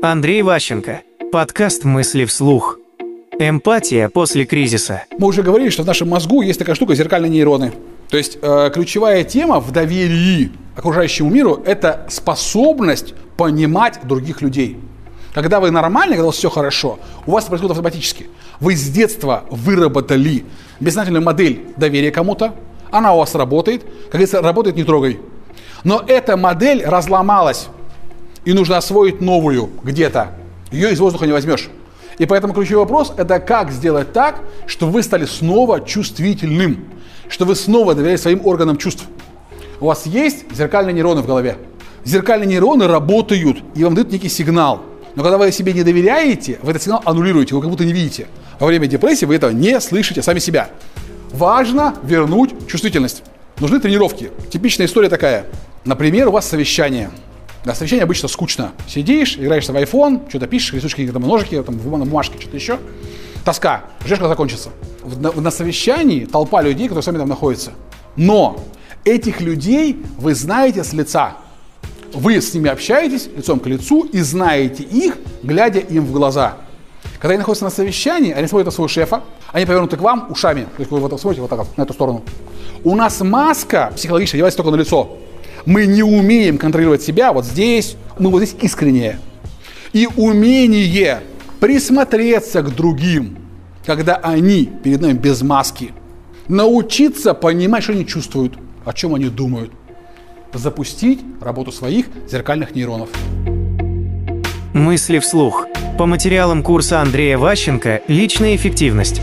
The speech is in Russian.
Андрей Ващенко. Подкаст «Мысли вслух». Эмпатия после кризиса. Мы уже говорили, что в нашем мозгу есть такая штука зеркальные нейроны. То есть э, ключевая тема в доверии окружающему миру – это способность понимать других людей. Когда вы нормальны, когда у вас все хорошо, у вас это происходит автоматически. Вы с детства выработали бессознательную модель доверия кому-то, она у вас работает, как говорится, работает, не трогай. Но эта модель разломалась, и нужно освоить новую где-то. Ее из воздуха не возьмешь. И поэтому ключевой вопрос – это как сделать так, чтобы вы стали снова чувствительным, что вы снова доверяете своим органам чувств. У вас есть зеркальные нейроны в голове. Зеркальные нейроны работают и вам дают некий сигнал. Но когда вы себе не доверяете, вы этот сигнал аннулируете, вы как будто не видите. Во время депрессии вы этого не слышите сами себя. Важно вернуть чувствительность. Нужны тренировки. Типичная история такая. Например, у вас совещание. На совещании обычно скучно. Сидишь, играешься в iPhone, что-то пишешь, рисуешь какие-то ножики, там, на бумажке, что-то еще. Тоска. Ждешь, когда закончится. На, на совещании толпа людей, которые с вами там находятся. Но этих людей вы знаете с лица. Вы с ними общаетесь лицом к лицу и знаете их, глядя им в глаза. Когда они находятся на совещании, они смотрят на своего шефа, они повернуты к вам ушами. То есть вы вот смотрите вот так вот, на эту сторону. У нас маска психологическая одевается только на лицо. Мы не умеем контролировать себя вот здесь, мы вот здесь искренние. И умение присмотреться к другим, когда они перед нами без маски. Научиться понимать, что они чувствуют, о чем они думают. Запустить работу своих зеркальных нейронов. Мысли вслух. По материалам курса Андрея Ващенко «Личная эффективность».